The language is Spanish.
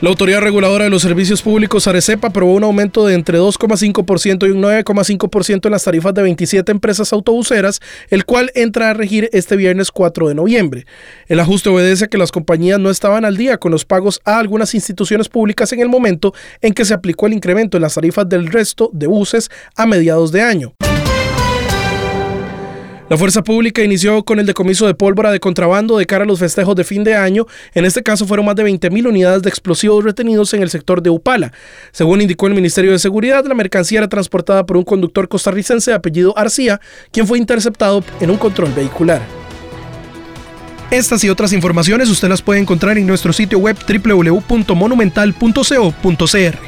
La Autoridad Reguladora de los Servicios Públicos, Arecepa, aprobó un aumento de entre 2,5% y un 9,5% en las tarifas de 27 empresas autobuseras, el cual entra a regir este viernes 4 de noviembre. El ajuste obedece a que las compañías no estaban al día con los pagos a algunas instituciones públicas en el momento en que se aplicó el incremento en las tarifas del resto de buses a mediados de año. La fuerza pública inició con el decomiso de pólvora de contrabando de cara a los festejos de fin de año. En este caso fueron más de 20.000 unidades de explosivos retenidos en el sector de Upala. Según indicó el Ministerio de Seguridad, la mercancía era transportada por un conductor costarricense de apellido Arcía, quien fue interceptado en un control vehicular. Estas y otras informaciones usted las puede encontrar en nuestro sitio web www.monumental.co.cr.